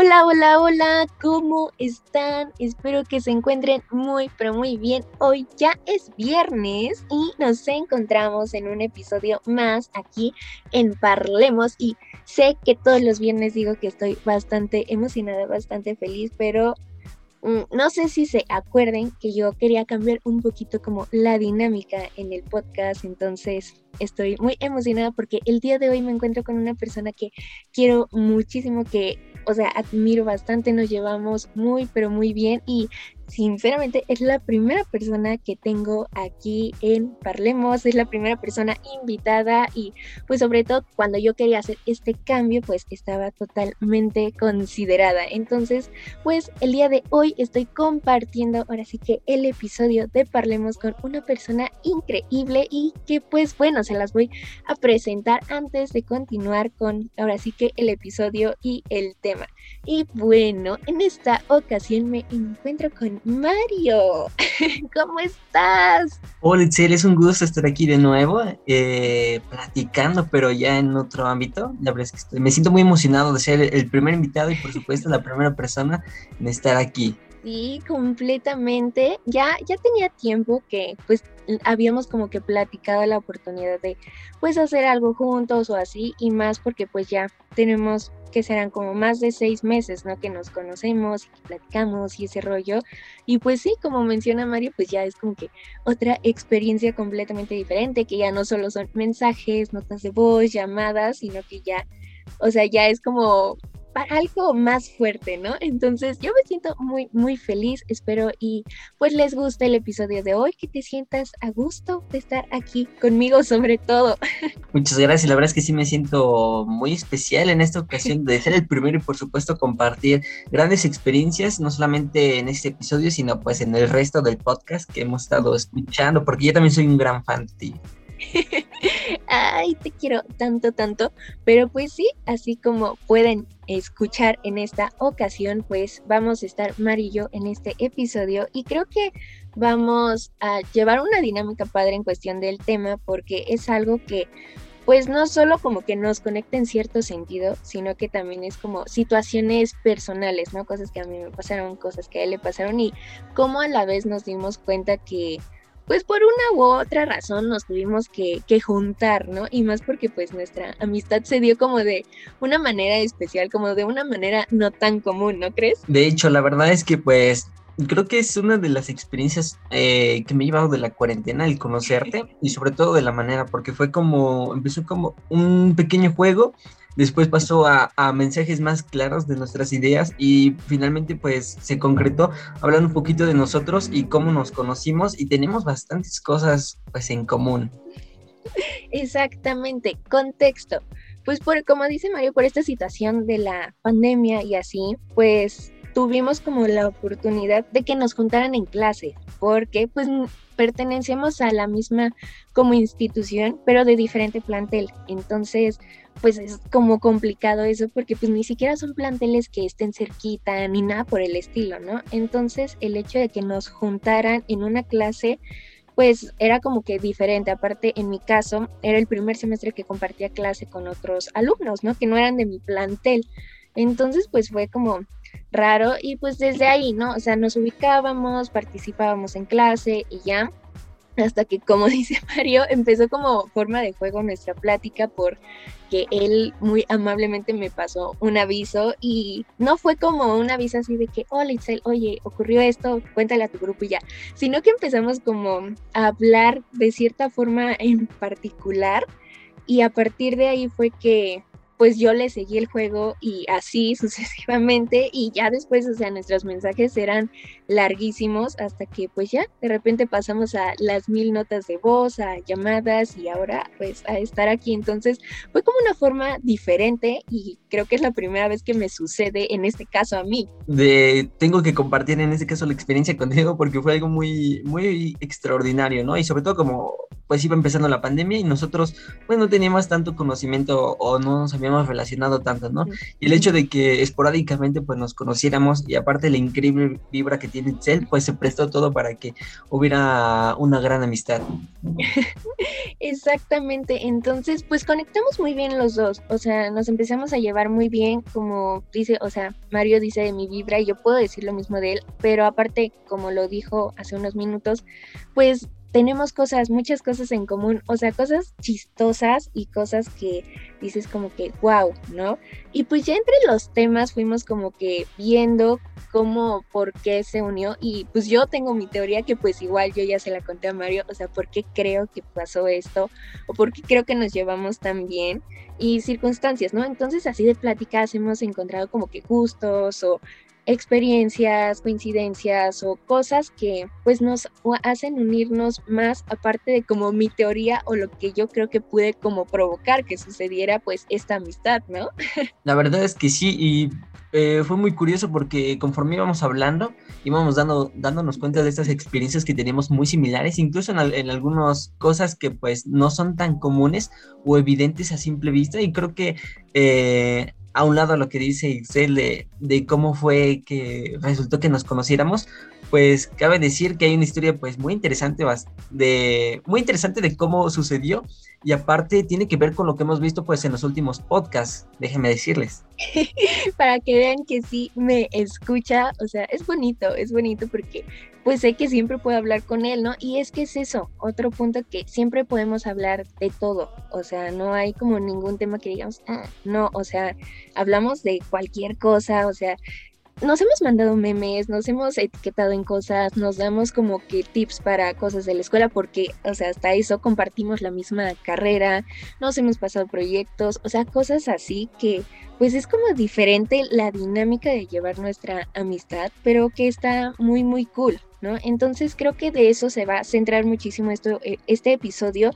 Hola, hola, hola, ¿cómo están? Espero que se encuentren muy, pero muy bien. Hoy ya es viernes y nos encontramos en un episodio más aquí en Parlemos y sé que todos los viernes digo que estoy bastante emocionada, bastante feliz, pero no sé si se acuerden que yo quería cambiar un poquito como la dinámica en el podcast, entonces estoy muy emocionada porque el día de hoy me encuentro con una persona que quiero muchísimo que o sea, admiro bastante, nos llevamos muy, pero muy bien y sinceramente es la primera persona que tengo aquí en Parlemos, es la primera persona invitada y pues sobre todo cuando yo quería hacer este cambio pues estaba totalmente considerada. Entonces pues el día de hoy estoy compartiendo ahora sí que el episodio de Parlemos con una persona increíble y que pues bueno se las voy a presentar antes de continuar con ahora sí que el episodio y el tema. Y bueno, en esta ocasión me encuentro con Mario, ¿cómo estás? Hola, Itzel, es un gusto estar aquí de nuevo, eh, platicando, pero ya en otro ámbito. La verdad es que me siento muy emocionado de ser el primer invitado y, por supuesto, la primera persona en estar aquí. Sí, completamente. Ya, ya tenía tiempo que pues habíamos como que platicado la oportunidad de pues hacer algo juntos o así y más porque pues ya tenemos que serán como más de seis meses, ¿no? Que nos conocemos y que platicamos y ese rollo. Y pues sí, como menciona Mario, pues ya es como que otra experiencia completamente diferente, que ya no solo son mensajes, notas de voz, llamadas, sino que ya, o sea, ya es como algo más fuerte, ¿no? Entonces yo me siento muy, muy feliz, espero y pues les guste el episodio de hoy, que te sientas a gusto de estar aquí conmigo sobre todo. Muchas gracias, la verdad es que sí me siento muy especial en esta ocasión de ser el primero y por supuesto compartir grandes experiencias, no solamente en este episodio, sino pues en el resto del podcast que hemos estado escuchando, porque yo también soy un gran fan de ti. Ay, te quiero tanto, tanto. Pero pues sí, así como pueden escuchar en esta ocasión, pues vamos a estar Mari y yo en este episodio y creo que vamos a llevar una dinámica padre en cuestión del tema porque es algo que pues no solo como que nos conecta en cierto sentido, sino que también es como situaciones personales, ¿no? Cosas que a mí me pasaron, cosas que a él le pasaron y cómo a la vez nos dimos cuenta que pues por una u otra razón nos tuvimos que, juntar, ¿no? Y más porque pues nuestra amistad se dio como de una manera especial, como de una manera no tan común, ¿no crees? De hecho, la verdad es que pues creo que es una de las experiencias eh, que me he llevado de la cuarentena, el conocerte y sobre todo de la manera, porque fue como, empezó como un pequeño juego después pasó a, mensajes más claros de nuestras ideas y finalmente pues se concretó hablando un poquito de nosotros y cómo nos conocimos y tenemos bastantes cosas pues en común. Exactamente, contexto. Pues por como dice Mario, por esta situación de la pandemia y así, pues tuvimos como la oportunidad de que nos juntaran en clase, porque pues pertenecemos a la misma como institución, pero de diferente plantel. Entonces, pues es como complicado eso porque pues ni siquiera son planteles que estén cerquita ni nada por el estilo, ¿no? Entonces el hecho de que nos juntaran en una clase pues era como que diferente. Aparte, en mi caso, era el primer semestre que compartía clase con otros alumnos, ¿no? Que no eran de mi plantel. Entonces, pues fue como raro y pues desde ahí, ¿no? O sea, nos ubicábamos, participábamos en clase y ya hasta que, como dice Mario, empezó como forma de juego nuestra plática porque él muy amablemente me pasó un aviso y no fue como un aviso así de que, hola Itzel, oye, ocurrió esto, cuéntale a tu grupo y ya, sino que empezamos como a hablar de cierta forma en particular y a partir de ahí fue que pues yo le seguí el juego y así sucesivamente y ya después, o sea, nuestros mensajes eran larguísimos hasta que pues ya de repente pasamos a las mil notas de voz, a llamadas y ahora pues a estar aquí. Entonces fue como una forma diferente y creo que es la primera vez que me sucede en este caso a mí. De, tengo que compartir en este caso la experiencia contigo porque fue algo muy, muy extraordinario, ¿no? Y sobre todo como pues iba empezando la pandemia y nosotros, pues no teníamos tanto conocimiento o no nos habíamos relacionado tanto, ¿no? Y el hecho de que esporádicamente pues nos conociéramos y aparte la increíble vibra que tiene Itzel, pues se prestó todo para que hubiera una gran amistad. Exactamente, entonces pues conectamos muy bien los dos, o sea, nos empezamos a llevar muy bien, como dice, o sea, Mario dice de mi vibra y yo puedo decir lo mismo de él, pero aparte, como lo dijo hace unos minutos, pues tenemos cosas, muchas cosas en común, o sea, cosas chistosas y cosas que dices como que, wow, ¿no? Y pues ya entre los temas fuimos como que viendo cómo, por qué se unió y pues yo tengo mi teoría que pues igual yo ya se la conté a Mario, o sea, por qué creo que pasó esto o por qué creo que nos llevamos tan bien y circunstancias, ¿no? Entonces así de pláticas hemos encontrado como que gustos o experiencias, coincidencias o cosas que pues nos hacen unirnos más aparte de como mi teoría o lo que yo creo que pude como provocar que sucediera pues esta amistad, ¿no? La verdad es que sí y eh, fue muy curioso porque conforme íbamos hablando íbamos dando, dándonos cuenta de estas experiencias que teníamos muy similares, incluso en, algunas cosas que pues no son tan comunes o evidentes a simple vista. Y creo que eh, a un lado lo que dice de, de, cómo fue que resultó que nos conociéramos, pues cabe decir que hay una historia pues muy interesante de muy interesante de cómo sucedió y aparte tiene que ver con lo que hemos visto pues en los últimos podcasts, déjenme decirles. Para que vean que sí me escucha, o sea, es bonito, es bonito porque pues sé que siempre puedo hablar con él, ¿no? Y es que es eso, otro punto que siempre podemos hablar de todo, o sea, no hay como ningún tema que digamos, ah, no, o sea, hablamos de cualquier cosa, o sea, nos hemos mandado memes, nos hemos etiquetado en cosas, nos damos como que tips para cosas de la escuela porque, o sea, hasta eso compartimos la misma carrera, nos hemos pasado proyectos, o sea, cosas así que pues es como diferente la dinámica de llevar nuestra amistad, pero que está muy, muy cool, ¿no? Entonces creo que de eso se va a centrar muchísimo esto, eh, este episodio,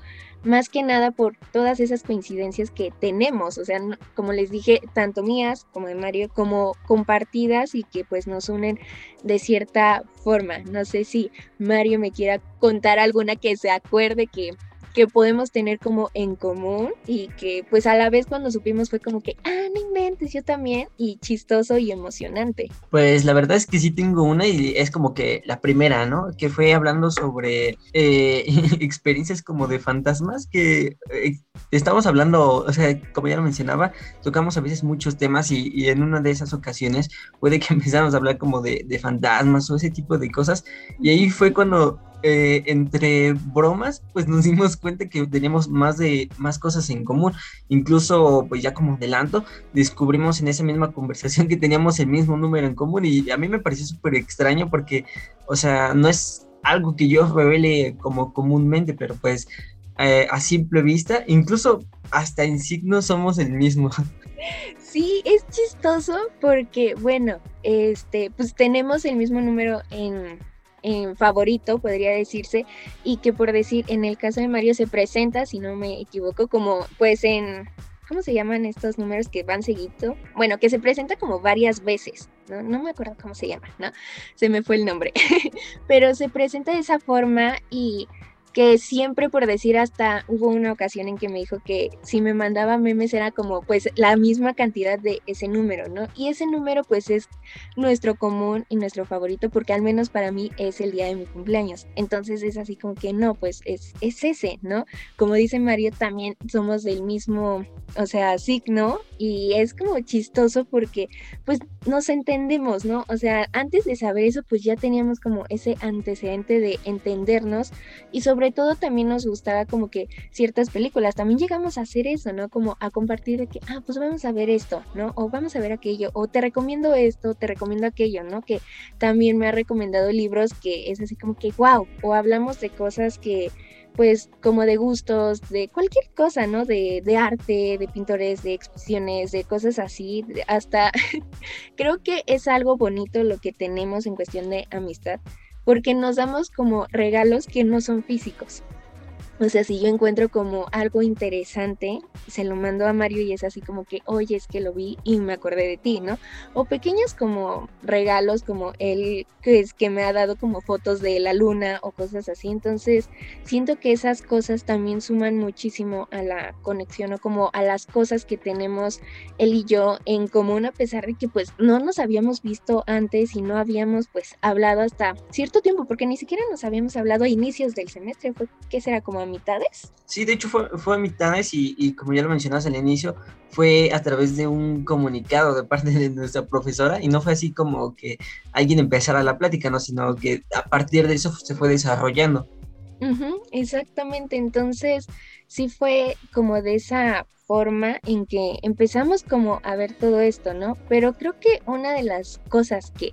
más que nada por todas esas coincidencias que tenemos, o sea, como les dije, tanto mías como de Mario, como compartidas y que pues nos unen de cierta forma. No sé si Mario me quiera contar alguna que se acuerde que que podemos tener como en común y que pues a la vez cuando supimos fue como que, ah, no inventes, yo también, y chistoso y emocionante. Pues la verdad es que sí tengo una y es como que la primera, ¿no? Que fue hablando sobre eh, experiencias como de fantasmas, que eh, estamos hablando, o sea, como ya lo mencionaba, tocamos a veces muchos temas y, en una de esas ocasiones puede que empezamos a hablar como de, de fantasmas o ese tipo de cosas y ahí fue cuando eh, entre bromas, pues nos dimos cuenta que teníamos más de más cosas en común. Incluso, pues ya como adelanto, descubrimos en esa misma conversación que teníamos el mismo número en común y a mí me pareció súper extraño porque, o sea, no es algo que yo revele como comúnmente, pero pues eh, a simple vista, incluso hasta en signo somos el mismo. Sí, es chistoso porque, bueno, este, pues tenemos el mismo número en, en favorito, podría decirse, y que por decir, en el caso de Mario se presenta, si no me equivoco, como pues en, ¿cómo se llaman estos números que van seguido? Bueno, que se presenta como varias veces, ¿no? No me acuerdo cómo se llama, ¿no? Se me fue el nombre, pero se presenta de esa forma y que siempre por decir hasta hubo una ocasión en que me dijo que si me mandaba memes era como pues la misma cantidad de ese número, ¿no? Y ese número pues es nuestro común y nuestro favorito porque al menos para mí es el día de mi cumpleaños. Entonces es así como que no, pues es, es ese, ¿no? Como dice Mario, también somos del mismo, o sea, signo y es como chistoso porque pues nos entendemos, ¿no? O sea, antes de saber eso pues ya teníamos como ese antecedente de entendernos y sobre sobre todo también nos gustaba como que ciertas películas, también llegamos a hacer eso, ¿no? Como a compartir de que, ah, pues vamos a ver esto, ¿no? O vamos a ver aquello, o te recomiendo esto, te recomiendo aquello, ¿no? Que también me ha recomendado libros que es así como que, wow, o hablamos de cosas que pues como de gustos, de cualquier cosa, ¿no? De, de, arte, de pintores, de exposiciones, de cosas así, hasta creo que es algo bonito lo que tenemos en cuestión de amistad, porque nos damos como regalos que no son físicos. O sea, si yo encuentro como algo interesante, se lo mando a Mario y es así como que, oye, es que lo vi y me acordé de ti, ¿no? O pequeños como regalos, como él que, es, que me ha dado como fotos de la luna o cosas así. Entonces, siento que esas cosas también suman muchísimo a la conexión o como a las cosas que tenemos él y yo en común, a pesar de que pues no nos habíamos visto antes y no habíamos pues hablado hasta cierto tiempo, porque ni siquiera nos habíamos hablado a inicios del semestre, fue que será como a mitades. Sí, de hecho fue, fue a mitades y, y como ya lo mencionabas al inicio, fue a través de un comunicado de parte de nuestra profesora y no fue así como que alguien empezara la plática, ¿no? Sino que a partir de eso se fue desarrollando. exactamente, entonces sí fue como de esa forma en que empezamos como a ver todo esto, ¿no? Pero creo que una de las cosas que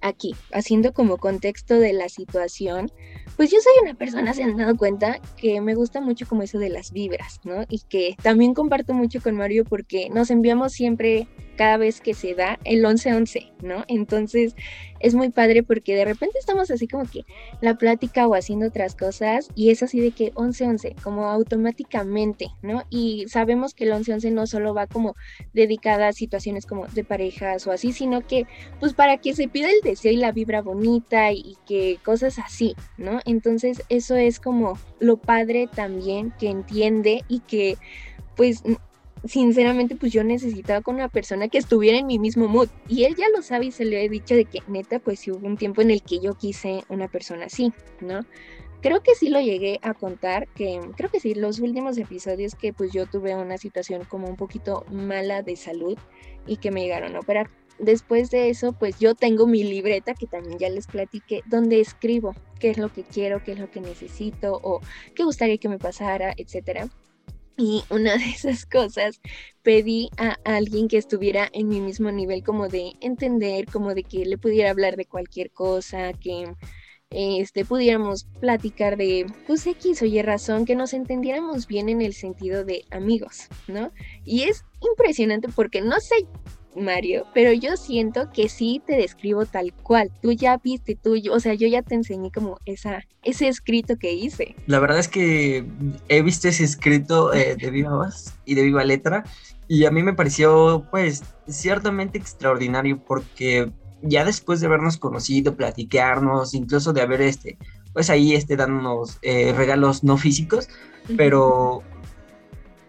aquí, haciendo como contexto de la situación, pues yo soy una persona, se han dado cuenta, que me gusta mucho como eso de las vibras, ¿no? Y que también comparto mucho con Mario porque nos enviamos siempre cada vez que se da el 11-11, ¿no? Entonces es muy padre porque de repente estamos así como que la plática o haciendo otras cosas y es así de que 11-11, como automáticamente, ¿no? Y sabemos que el 11-11 no solo va como dedicada a situaciones como de parejas o así, sino que pues para que se pida el deseo y la vibra bonita y, y que cosas así, ¿no? Entonces eso es como lo padre también que entiende y que pues sinceramente, pues yo necesitaba con una persona que estuviera en mi mismo mood. Y él ya lo sabe y se le he dicho de que neta, pues sí hubo un tiempo en el que yo quise una persona así, ¿no? Creo que sí lo llegué a contar, que creo que sí, los últimos episodios que pues yo tuve una situación como un poquito mala de salud y que me llegaron a operar. Después de eso, pues yo tengo mi libreta que también ya les platiqué, donde escribo qué es lo que quiero, qué es lo que necesito o qué gustaría que me pasara, etcétera. Y una de esas cosas pedí a alguien que estuviera en mi mismo nivel como de entender, como de que le pudiera hablar de cualquier cosa, que este, pudiéramos platicar de pues X o Y razón, que nos entendiéramos bien en el sentido de amigos, ¿no? Y es impresionante porque no sé Mario, pero yo siento que sí te describo tal cual. Tú ya viste, tú, o sea, yo ya te enseñé como esa, ese escrito que hice. La verdad es que he visto ese escrito eh, de viva voz y de viva letra y a mí me pareció pues ciertamente extraordinario porque ya después de habernos conocido, platicarnos, incluso de haber este, pues ahí este dándonos eh, regalos no físicos, pero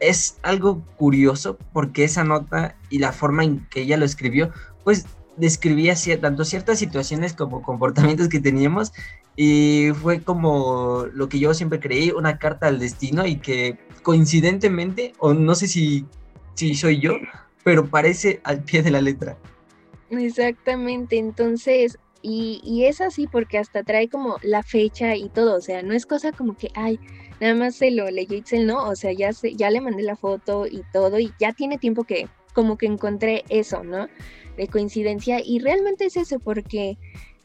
es algo curioso porque esa nota y la forma en que ella lo escribió, pues describía tanto ciertas situaciones como comportamientos que teníamos y fue como lo que yo siempre creí, una carta al destino y que coincidentemente, o no sé si, si soy yo, pero parece al pie de la letra. Exactamente, entonces y, es así porque hasta trae como la fecha y todo, o sea, no es cosa como que, ay, nada más se lo leyó Itzel, no, o sea, ya, se, ya le mandé la foto y todo y ya tiene tiempo que como que encontré eso, ¿no? De coincidencia y realmente es eso porque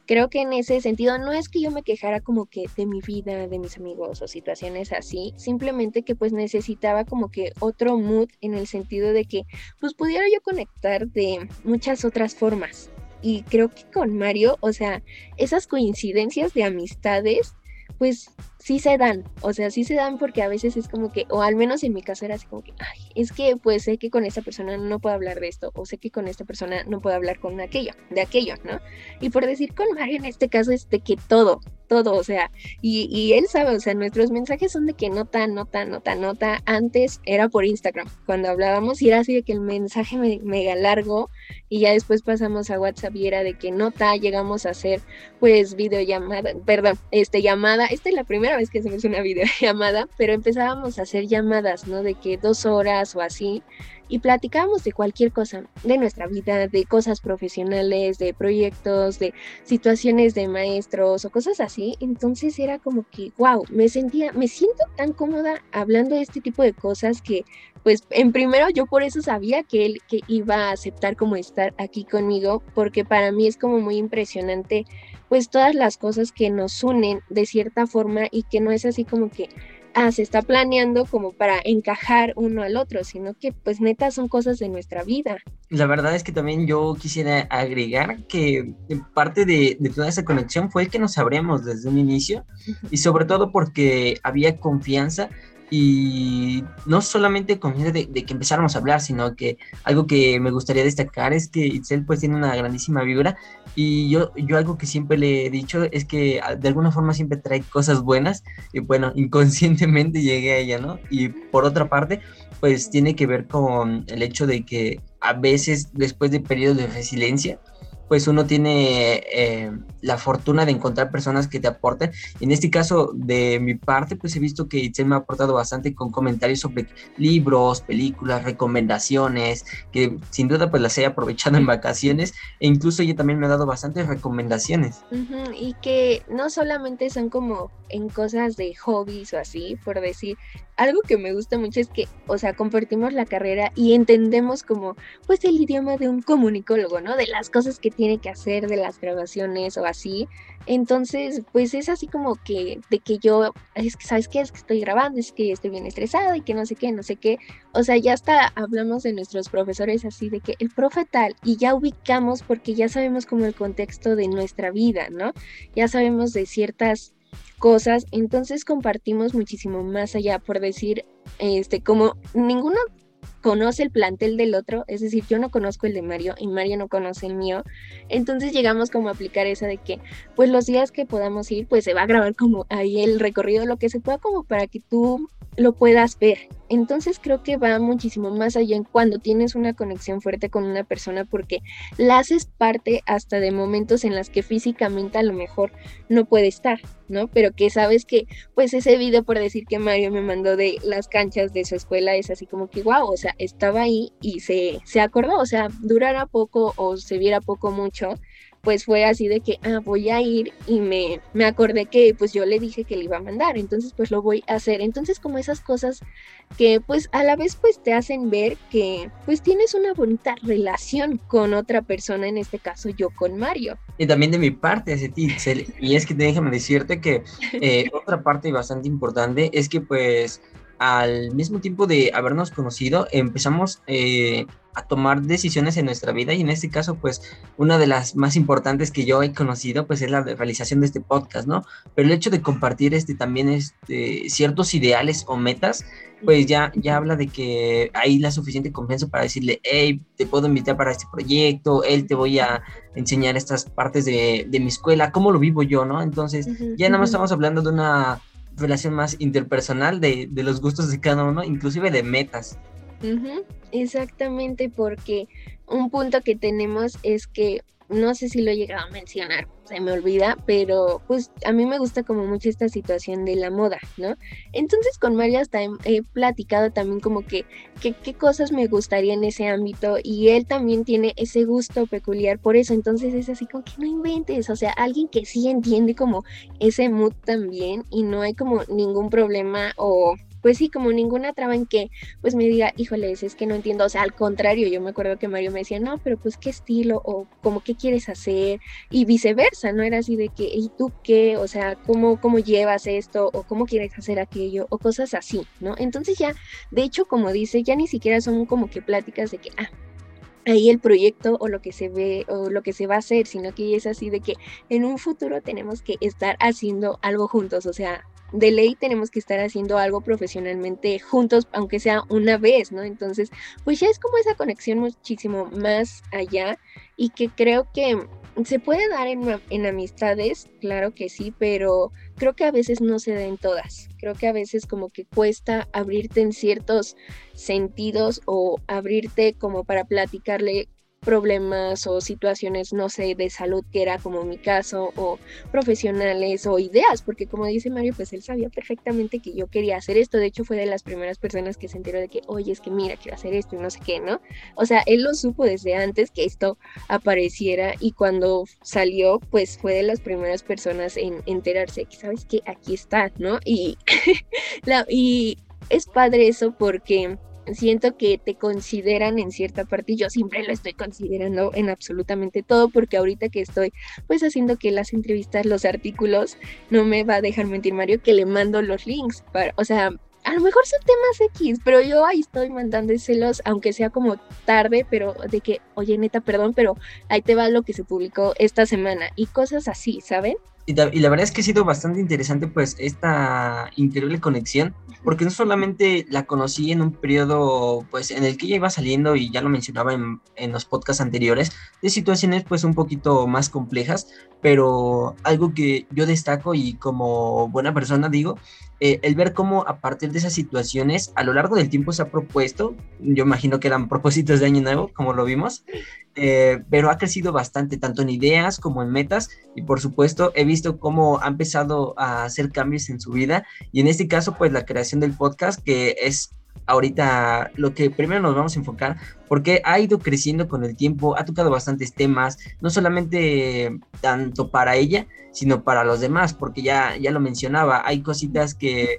creo que en ese sentido no es que yo me quejara como que de mi vida, de mis amigos o situaciones así, simplemente que pues necesitaba como que otro mood en el sentido de que pues pudiera yo conectar de muchas otras formas, y creo que con Mario, o sea, esas coincidencias de amistades, pues sí se dan, o sea, sí se dan porque a veces es como que, o al menos en mi caso era así como que, ay, es que pues sé que con esta persona no puedo hablar de esto, o sé que con esta persona no puedo hablar con aquello, de aquello, ¿no? Y por decir con Mario en este caso es de que todo, todo, o sea, y, y él sabe, o sea, nuestros mensajes son de que nota, nota, nota, nota, antes era por Instagram, cuando hablábamos y era así de que el mensaje me, mega largo y ya después pasamos a WhatsApp y era de que nota, llegamos a hacer pues videollamada, perdón, este llamada, esta es la primera vez que hacemos una videollamada, pero empezábamos a hacer llamadas, ¿no? De que dos horas o así, y platicábamos de cualquier cosa, de nuestra vida, de cosas profesionales, de proyectos, de situaciones de maestros o cosas así. Entonces era como que, wow, me sentía, me siento tan cómoda hablando de este tipo de cosas que, pues, en primero yo por eso sabía que él que iba a aceptar como estar aquí conmigo, porque para mí es como muy impresionante pues todas las cosas que nos unen de cierta forma y que no es así como que, ah, se está planeando como para encajar uno al otro, sino que pues neta son cosas de nuestra vida. La verdad es que también yo quisiera agregar que parte de, de toda esa conexión fue el que nos abrimos desde un inicio y sobre todo porque había confianza y no solamente con de, de, que empezáramos a hablar, sino que algo que me gustaría destacar es que Itzel pues tiene una grandísima vibra y yo, yo algo que siempre le he dicho es que ah, de alguna forma siempre trae cosas buenas y bueno, inconscientemente llegué a ella, ¿no? Y por otra parte, pues tiene que ver con el hecho de que a veces después de periodos de resiliencia, pues uno tiene eh, la fortuna de encontrar personas que te aporten. En este caso, de mi parte, pues he visto que Itzel me ha aportado bastante con comentarios sobre libros, películas, recomendaciones, que sin duda pues las he aprovechado en vacaciones e incluso ella también me ha dado bastantes recomendaciones. y que no solamente son como en cosas de hobbies o así, por decir, algo que me gusta mucho es que, o sea, compartimos la carrera y entendemos como, pues, el idioma de un comunicólogo, ¿no? De las cosas que tiene que hacer, de las grabaciones o así. Entonces, pues es así como que, de que yo, es que, ¿sabes qué? Es que estoy grabando, es que estoy bien estresada y que no sé qué, no sé qué. O sea, ya hasta hablamos de nuestros profesores así, de que el profe tal, y ya ubicamos porque ya sabemos como el contexto de nuestra vida, ¿no? Ya sabemos de ciertas cosas, entonces compartimos muchísimo más allá, por decir, este, como ninguno conoce el plantel del otro, es decir, yo no conozco el de Mario y Mario no conoce el mío, entonces llegamos como a aplicar esa de que, pues los días que podamos ir, pues se va a grabar como ahí el recorrido, lo que se pueda como para que tú lo puedas ver. Entonces creo que va muchísimo más allá en cuando tienes una conexión fuerte con una persona porque la haces parte hasta de momentos en las que físicamente a lo mejor no puede estar, ¿no? Pero que sabes que pues ese video por decir que Mario me mandó de las canchas de su escuela es así como que wow, o sea, estaba ahí y se, se acordó, o sea, durara poco o se viera poco mucho, pues fue así de que, ah, voy a ir y me, me acordé que pues yo le dije que le iba a mandar, entonces pues lo voy a hacer. Entonces como esas cosas que pues a la vez pues te hacen ver que pues tienes una bonita relación con otra persona, en este caso yo con Mario. Y también de mi parte hacia ti, y es que déjame decirte que eh, otra parte bastante importante es que pues al mismo tiempo de habernos conocido, empezamos eh, a tomar decisiones en nuestra vida y en este caso, pues una de las más importantes que yo he conocido, pues es la realización de este podcast, ¿no? Pero el hecho de compartir este también este, ciertos ideales o metas, pues ya, ya habla de que hay la suficiente confianza para decirle, hey, te puedo invitar para este proyecto, él te voy a enseñar estas partes de, de mi escuela, cómo lo vivo yo, ¿no? Entonces, ya nada más estamos hablando de una relación más interpersonal de, de los gustos de cada uno, inclusive de metas. Exactamente, porque un punto que tenemos es que no sé si lo he llegado a mencionar, se me olvida, pero pues a mí me gusta como mucho esta situación de la moda, ¿no? Entonces con Mario hasta he, platicado también como que, qué cosas me gustaría en ese ámbito y él también tiene ese gusto peculiar por eso, entonces es así como que no inventes, o sea, alguien que sí entiende como ese mood también y no hay como ningún problema o pues sí, como ninguna traba en que pues me diga, híjole, es que no entiendo, o sea, al contrario, yo me acuerdo que Mario me decía, no, pero pues qué estilo o como qué quieres hacer y viceversa, ¿no? Era así de que, ¿y tú qué? O sea, ¿cómo, cómo llevas esto o cómo quieres hacer aquello o cosas así, ¿no? Entonces ya, de hecho, como dice, ya ni siquiera son como que pláticas de que, ah, ahí el proyecto o lo que se ve o lo que se va a hacer, sino que es así de que en un futuro tenemos que estar haciendo algo juntos, o sea, de ley tenemos que estar haciendo algo profesionalmente juntos, aunque sea una vez, ¿no? Entonces, pues ya es como esa conexión muchísimo más allá y que creo que se puede dar en, en, amistades, claro que sí, pero creo que a veces no se da en todas. Creo que a veces como que cuesta abrirte en ciertos sentidos o abrirte como para platicarle problemas o situaciones, no sé, de salud, que era como mi caso, o profesionales o ideas, porque como dice Mario, pues él sabía perfectamente que yo quería hacer esto. De hecho, fue de las primeras personas que se enteró de que, oye, es que mira, quiero hacer esto y no sé qué, ¿no? O sea, él lo supo desde antes que esto apareciera y cuando salió, pues fue de las primeras personas en enterarse que, ¿sabes que Aquí está, ¿no? Y, la, y es padre eso porque siento que te consideran en cierta parte y yo siempre lo estoy considerando en absolutamente todo porque ahorita que estoy pues haciendo que las entrevistas, los artículos, no me va a dejar mentir Mario que le mando los links, para, o sea, a lo mejor son temas X, pero yo ahí estoy mandándoselos, aunque sea como tarde, pero de que, oye, neta, perdón, pero ahí te va lo que se publicó esta semana y cosas así, ¿saben? Y la, verdad es que ha sido bastante interesante pues esta increíble conexión, porque no solamente la conocí en un periodo pues en el que ella iba saliendo y ya lo mencionaba en, en los podcasts anteriores, de situaciones pues un poquito más complejas, pero algo que yo destaco y como buena persona digo, eh, el ver cómo a partir de esas situaciones a lo largo del tiempo se ha propuesto, yo imagino que eran propósitos de año nuevo, como lo vimos, eh, pero ha crecido bastante, tanto en ideas como en metas, y por supuesto he visto cómo ha empezado a hacer cambios en su vida, y en este caso pues la creación del podcast, que es ahorita lo que primero nos vamos a enfocar, porque ha ido creciendo con el tiempo, ha tocado bastantes temas, no solamente tanto para ella, sino para los demás, porque ya, ya lo mencionaba, hay cositas que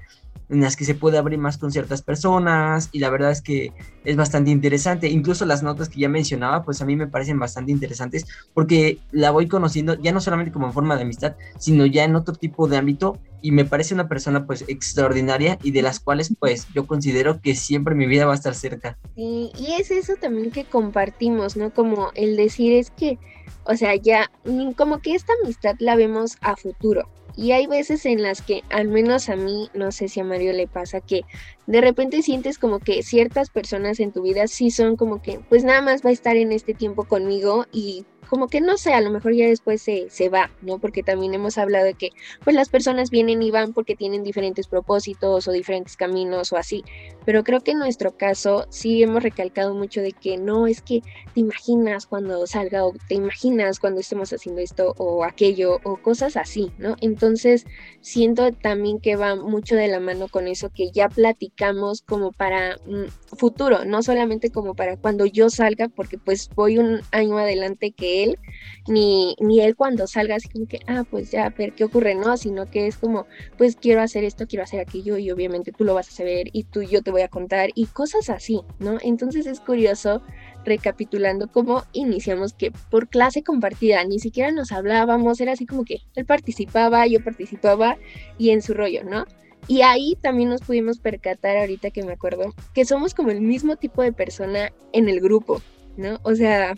en las que se puede abrir más con ciertas personas y la verdad es que es bastante interesante. Incluso las notas que ya mencionaba, pues a mí me parecen bastante interesantes porque la voy conociendo ya no solamente como en forma de amistad, sino ya en otro tipo de ámbito y me parece una persona pues extraordinaria y de las cuales pues yo considero que siempre mi vida va a estar cerca. y es eso también que compartimos, ¿no? Como el decir es que, o sea, ya como que esta amistad la vemos a futuro y hay veces en las que, al menos a mí, no sé si a Mario le pasa, que de repente sientes como que ciertas personas en tu vida sí son como que, pues nada más va a estar en este tiempo conmigo y como que no sé, a lo mejor ya después se, se, va, ¿no? Porque también hemos hablado de que pues las personas vienen y van porque tienen diferentes propósitos o diferentes caminos o así, pero creo que en nuestro caso sí hemos recalcado mucho de que no es que te imaginas cuando salga o te imaginas cuando estemos haciendo esto o aquello o cosas así, ¿no? Entonces siento también que va mucho de la mano con eso que ya platicamos como para mm, futuro, no solamente como para cuando yo salga, porque pues voy un año adelante que él, ni, ni él cuando salga así como que, ah, pues ya, pero ¿qué ocurre? No, sino que es como, pues quiero hacer esto, quiero hacer aquello y obviamente tú lo vas a saber y tú yo te voy a contar y cosas así, ¿no? Entonces es curioso recapitulando cómo iniciamos que por clase compartida ni siquiera nos hablábamos, era así como que él participaba, yo participaba y en su rollo, ¿no? Y ahí también nos pudimos percatar ahorita que me acuerdo que somos como el mismo tipo de persona en el grupo, ¿no? O sea,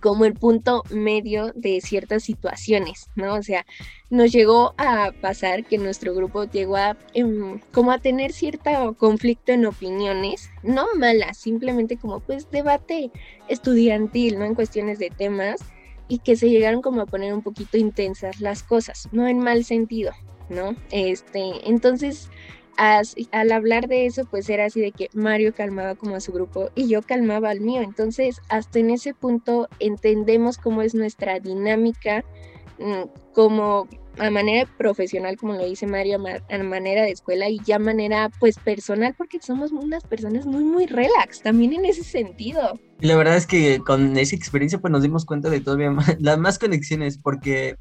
como el punto medio de ciertas situaciones, ¿no? O sea, nos llegó a pasar que nuestro grupo llegó a em, como a tener cierto conflicto en opiniones, no malas, simplemente como pues debate estudiantil, ¿no? En cuestiones de temas y que se llegaron como a poner un poquito intensas las cosas, no en mal sentido, ¿no? Este, entonces al hablar de eso, pues era así de que Mario calmaba como a su grupo y yo calmaba al mío. Entonces, hasta en ese punto entendemos cómo es nuestra dinámica, mm, como a manera profesional, como lo dice Mario, a manera de escuela y ya manera pues personal, porque somos unas personas muy, muy relax, también en ese sentido. La verdad es que con esa experiencia pues nos dimos cuenta de todavía más, las más conexiones, porque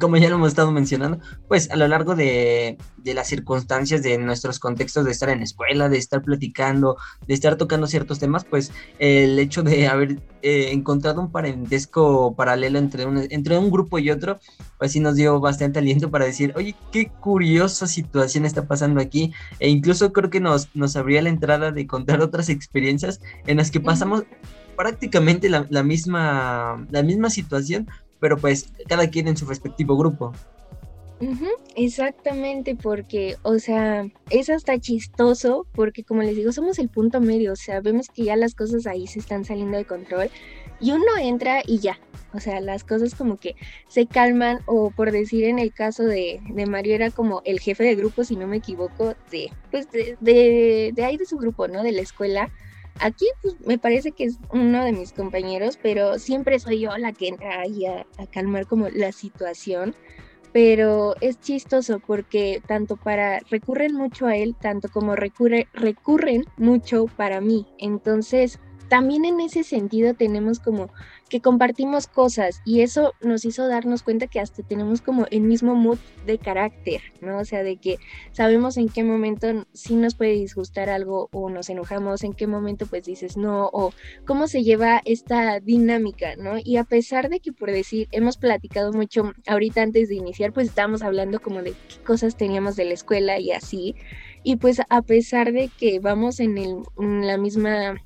como ya lo hemos estado mencionando, pues a lo largo de, las circunstancias de nuestros contextos de estar en escuela, de estar platicando, de estar tocando ciertos temas, pues el hecho de haber eh, encontrado un parentesco paralelo entre un, entre un grupo y otro, pues sí nos dio bastante aliento para decir, oye, qué curiosa situación está pasando aquí, e incluso creo que nos, nos abría la entrada de contar otras experiencias en las que pasamos prácticamente la, la misma, la misma situación, pero pues cada quien en su respectivo grupo. exactamente, porque, o sea, es hasta chistoso, porque como les digo, somos el punto medio, o sea, vemos que ya las cosas ahí se están saliendo de control y uno entra y ya, o sea, las cosas como que se calman, o por decir en el caso de, de Mario era como el jefe de grupo, si no me equivoco, de, pues de, de, de ahí de su grupo, ¿no? De la escuela Aquí pues, me parece que es uno de mis compañeros, pero siempre soy yo la que entra ahí a, calmar como la situación. Pero es chistoso porque tanto para recurren mucho a él, tanto como recurre, recurren mucho para mí. Entonces, también en ese sentido tenemos como que compartimos cosas y eso nos hizo darnos cuenta que hasta tenemos como el mismo mood de carácter, ¿no? O sea, de que sabemos en qué momento sí nos puede disgustar algo o nos enojamos, en qué momento pues dices no o cómo se lleva esta dinámica, ¿no? Y a pesar de que por decir, hemos platicado mucho ahorita antes de iniciar, pues estábamos hablando como de qué cosas teníamos de la escuela y así. Y pues a pesar de que vamos en, el, en la misma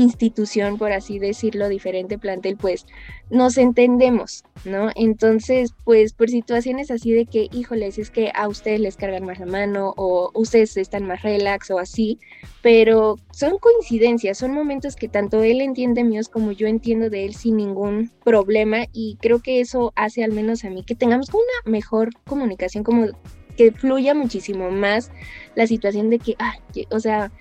institución, por así decirlo, diferente plantel, pues nos entendemos, ¿no? Entonces, pues por situaciones así de que, híjoles, es que a ustedes les cargan más la mano o ustedes están más relax o así, pero son coincidencias, son momentos que tanto él entiende míos como yo entiendo de él sin ningún problema y creo que eso hace al menos a mí que tengamos una mejor comunicación, como que fluya muchísimo más la situación de que, ah, o sea,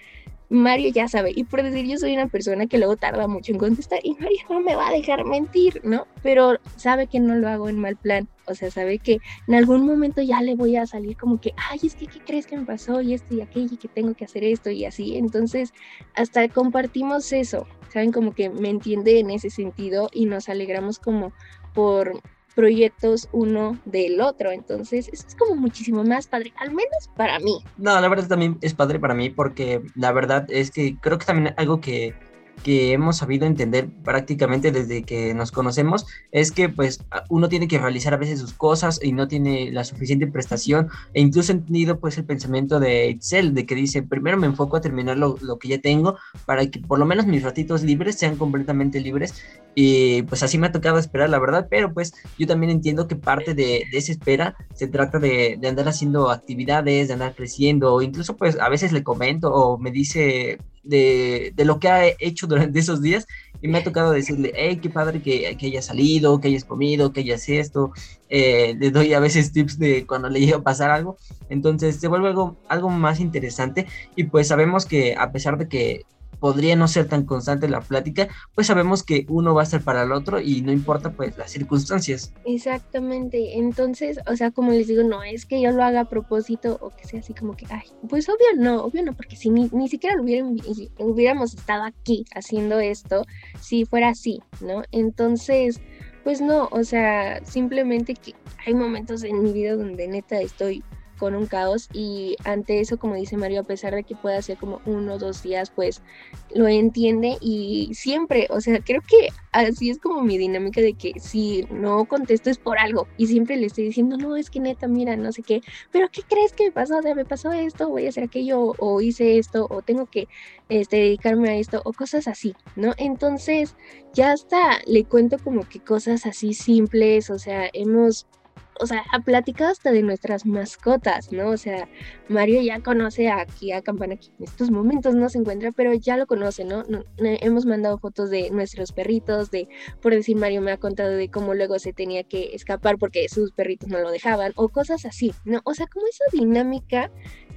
Mario ya sabe, y por decir yo soy una persona que luego tarda mucho en contestar y Mario no me va a dejar mentir, ¿no? Pero sabe que no lo hago en mal plan, o sea, sabe que en algún momento ya le voy a salir como que, ay, es que, ¿qué crees que me pasó? Y esto y aquello, y que tengo que hacer esto y así. Entonces, hasta compartimos eso, ¿saben? Como que me entiende en ese sentido y nos alegramos como por proyectos uno del otro. Entonces, eso es como muchísimo más padre, al menos para mí. No, la verdad también es padre para mí porque la verdad es que creo que también algo que que hemos sabido entender prácticamente desde que nos conocemos es que pues uno tiene que realizar a veces sus cosas y no tiene la suficiente prestación e incluso he entendido pues el pensamiento de Excel de que dice primero me enfoco a terminar lo, lo, que ya tengo para que por lo menos mis ratitos libres sean completamente libres y pues así me ha tocado esperar la verdad pero pues yo también entiendo que parte de, de esa espera se trata de, de andar haciendo actividades de andar creciendo o incluso pues a veces le comento o me dice de, lo que ha hecho durante esos días y me ha tocado decirle, hey, qué padre que, que hayas salido, que hayas comido, que hayas esto. Eh, le doy a veces tips de cuando le llega a pasar algo. Entonces se vuelve algo más interesante y pues sabemos que a pesar de que podría no ser tan constante la plática, pues sabemos que uno va a ser para el otro y no importa pues las circunstancias. Exactamente, entonces, o sea, como les digo, no es que yo lo haga a propósito o que sea así como que, ay, pues obvio no, obvio no, porque si ni, ni siquiera hubiéramos estado aquí haciendo esto, si fuera así, ¿no? Entonces, pues no, o sea, simplemente que hay momentos en mi vida donde neta estoy con un caos y ante eso, como dice Mario, a pesar de que pueda ser como uno o dos días, pues lo entiende y siempre, o sea, creo que así es como mi dinámica de que si no contesto es por algo y siempre le estoy diciendo, no, es que neta, mira, no sé qué, pero ¿qué crees que me pasó? O sea, me pasó esto, voy a hacer aquello o hice esto o tengo que este, dedicarme a esto o cosas así, ¿no? Entonces ya hasta le cuento como que cosas así simples, o sea, hemos o sea, ha platicado hasta de nuestras mascotas, ¿no? O sea, Mario ya conoce aquí a Campana, que en estos momentos no se encuentra, pero ya lo conoce, ¿no? Hemos mandado fotos de nuestros perritos, de, por decir, Mario me ha contado de cómo luego se tenía que escapar porque sus perritos no lo dejaban, o cosas así, ¿no? O sea, como esa dinámica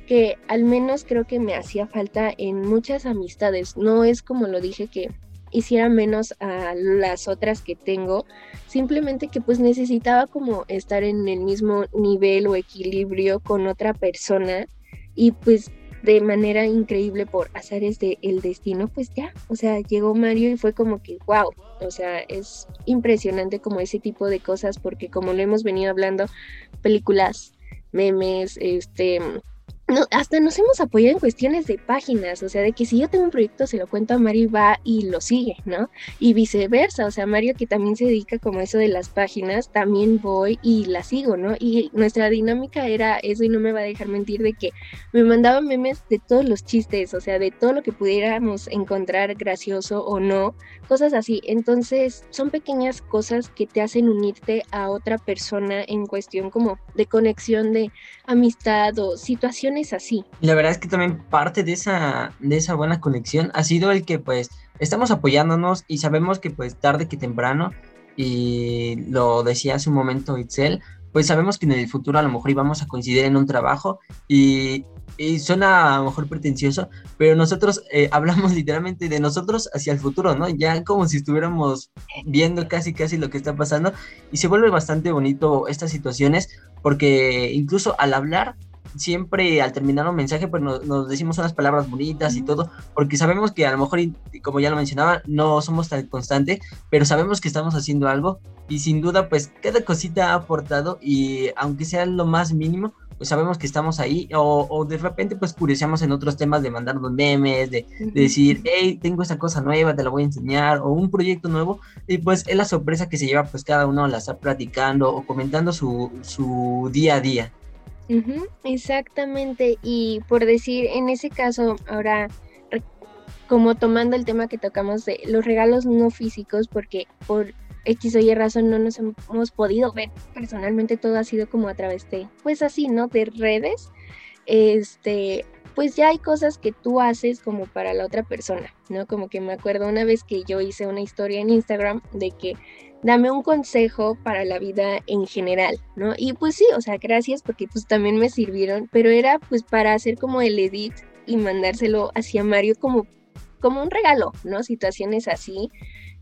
que al menos creo que me hacía falta en muchas amistades, no es como lo dije que hiciera menos a las otras que tengo, simplemente que pues necesitaba como estar en el mismo nivel o equilibrio con otra persona y pues de manera increíble por azares de el destino, pues ya, o sea, llegó Mario y fue como que, wow, o sea, es impresionante como ese tipo de cosas porque como lo hemos venido hablando, películas, memes, este, no, hasta nos hemos apoyado en cuestiones de páginas, o sea, de que si yo tengo un proyecto se lo cuento a Mario y va y lo sigue, ¿no? Y viceversa, o sea, Mario que también se dedica como eso de las páginas, también voy y la sigo, ¿no? Y nuestra dinámica era eso y no me va a dejar mentir de que me mandaba memes de todos los chistes, o sea, de todo lo que pudiéramos encontrar gracioso o no, cosas así. Entonces, son pequeñas cosas que te hacen unirte a otra persona en cuestión como de conexión de amistad o situaciones así. La verdad es que también parte de esa, de esa buena conexión ha sido el que pues estamos apoyándonos y sabemos que pues tarde que temprano, y lo decía hace un momento Itzel, pues sabemos que en el futuro a lo mejor íbamos a coincidir en un trabajo y, y suena a lo mejor pretencioso, pero nosotros eh, hablamos literalmente de nosotros hacia el futuro, ¿no? Ya como si estuviéramos viendo casi casi lo que está pasando y se vuelve bastante bonito estas situaciones porque incluso al hablar siempre al terminar un mensaje, pues nos, decimos unas palabras bonitas y todo, porque sabemos que a lo mejor, como ya lo mencionaba, no somos tan constantes, pero sabemos que estamos haciendo algo y sin duda, pues cada cosita ha aportado y aunque sea lo más mínimo, pues sabemos que estamos ahí o, de repente pues curioseamos en otros temas de mandarnos memes, de, decir, hey, tengo esta cosa nueva, te la voy a enseñar o un proyecto nuevo y pues es la sorpresa que se lleva pues cada uno la está platicando o comentando su, su día a día. Exactamente, y por decir, en ese caso, ahora como tomando el tema que tocamos de los regalos no físicos, porque por X o Y razón no nos hemos podido ver. Personalmente todo ha sido como a través de, pues así, ¿no? De redes. Este, pues ya hay cosas que tú haces como para la otra persona, ¿no? Como que me acuerdo una vez que yo hice una historia en Instagram de que dame un consejo para la vida en general, ¿no? Y pues sí, o sea, gracias porque pues también me sirvieron, pero era pues para hacer como el edit y mandárselo hacia Mario como, como un regalo, ¿no? Situaciones así.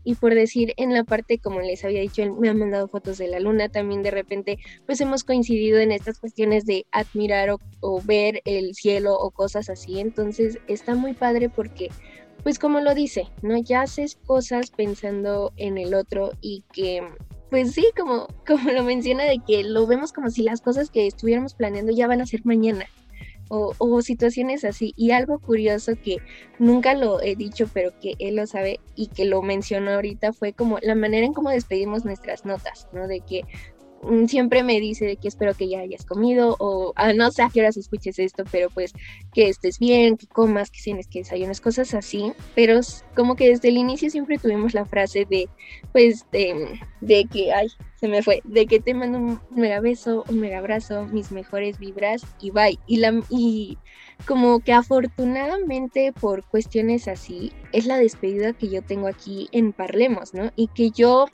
Y por decir, en la parte, como les había dicho, él me ha mandado fotos de la luna, también de repente, pues hemos coincidido en estas cuestiones de admirar o, ver el cielo o cosas así. Entonces está muy padre porque, pues como lo dice, ¿no? Ya haces cosas pensando en el otro y que pues sí, como, como lo menciona, de que lo vemos como si las cosas que estuviéramos planeando ya van a ser mañana o, situaciones así. Y algo curioso que nunca lo he dicho, pero que él lo sabe y que lo mencionó ahorita fue como la manera en cómo despedimos nuestras notas, ¿no? De que siempre me dice que espero que ya hayas comido o ah, no sé a qué horas escuches esto, pero pues que estés bien, que comas, que tienes que desayunas, cosas así. Pero como que desde el inicio siempre tuvimos la frase de, pues, de, de que, ay, se me fue, de que te mando un mega beso, un mega abrazo, mis mejores vibras y bye. Y, la, y como que afortunadamente por cuestiones así, es la despedida que yo tengo aquí en Parlemos, ¿no? Y que yo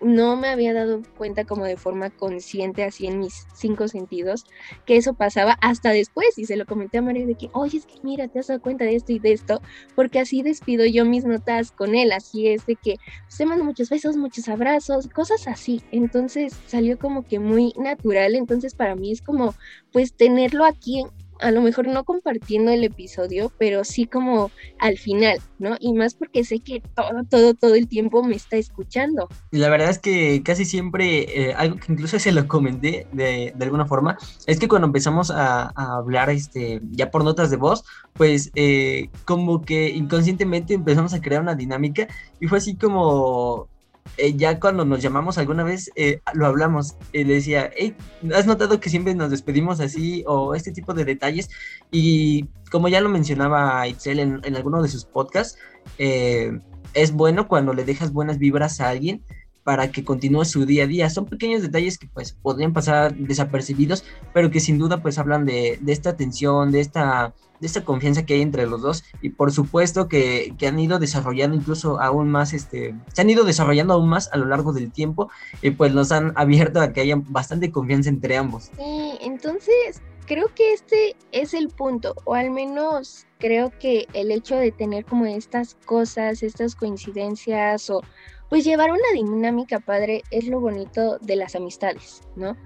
no me había dado cuenta como de forma consciente, así en mis cinco sentidos, que eso pasaba hasta después. Y se lo comenté a Mario de que, oye, es que mira, te has dado cuenta de esto y de esto, porque así despido yo mis notas con él. Así es de que se pues, mando muchos besos, muchos abrazos, cosas así. Entonces salió como que muy natural. Entonces para mí es como, pues tenerlo aquí a lo mejor no compartiendo el episodio, pero sí como al final, ¿no? Y más porque sé que todo, todo, todo el tiempo me está escuchando. La verdad es que casi siempre, eh, algo que incluso se lo comenté de, de, alguna forma, es que cuando empezamos a, hablar este, ya por notas de voz, pues eh, como que inconscientemente empezamos a crear una dinámica y fue así como eh, ya cuando nos llamamos alguna vez, eh, lo hablamos. le decía, hey, ¿has notado que siempre nos despedimos así o este tipo de detalles? Y como ya lo mencionaba Itzel en, en alguno de sus podcasts, eh, es bueno cuando le dejas buenas vibras a alguien para que continúe su día a día. Son pequeños detalles que pues podrían pasar desapercibidos, pero que sin duda pues hablan de, de esta atención, de esta, de esta confianza que hay entre los dos y por supuesto que, que, han ido desarrollando incluso aún más, este, se han ido desarrollando aún más a lo largo del tiempo y pues nos han abierto a que haya bastante confianza entre ambos. Sí, entonces creo que este es el punto, o al menos creo que el hecho de tener como estas cosas, estas coincidencias o pues llevar una dinámica padre es lo bonito de las amistades, ¿no?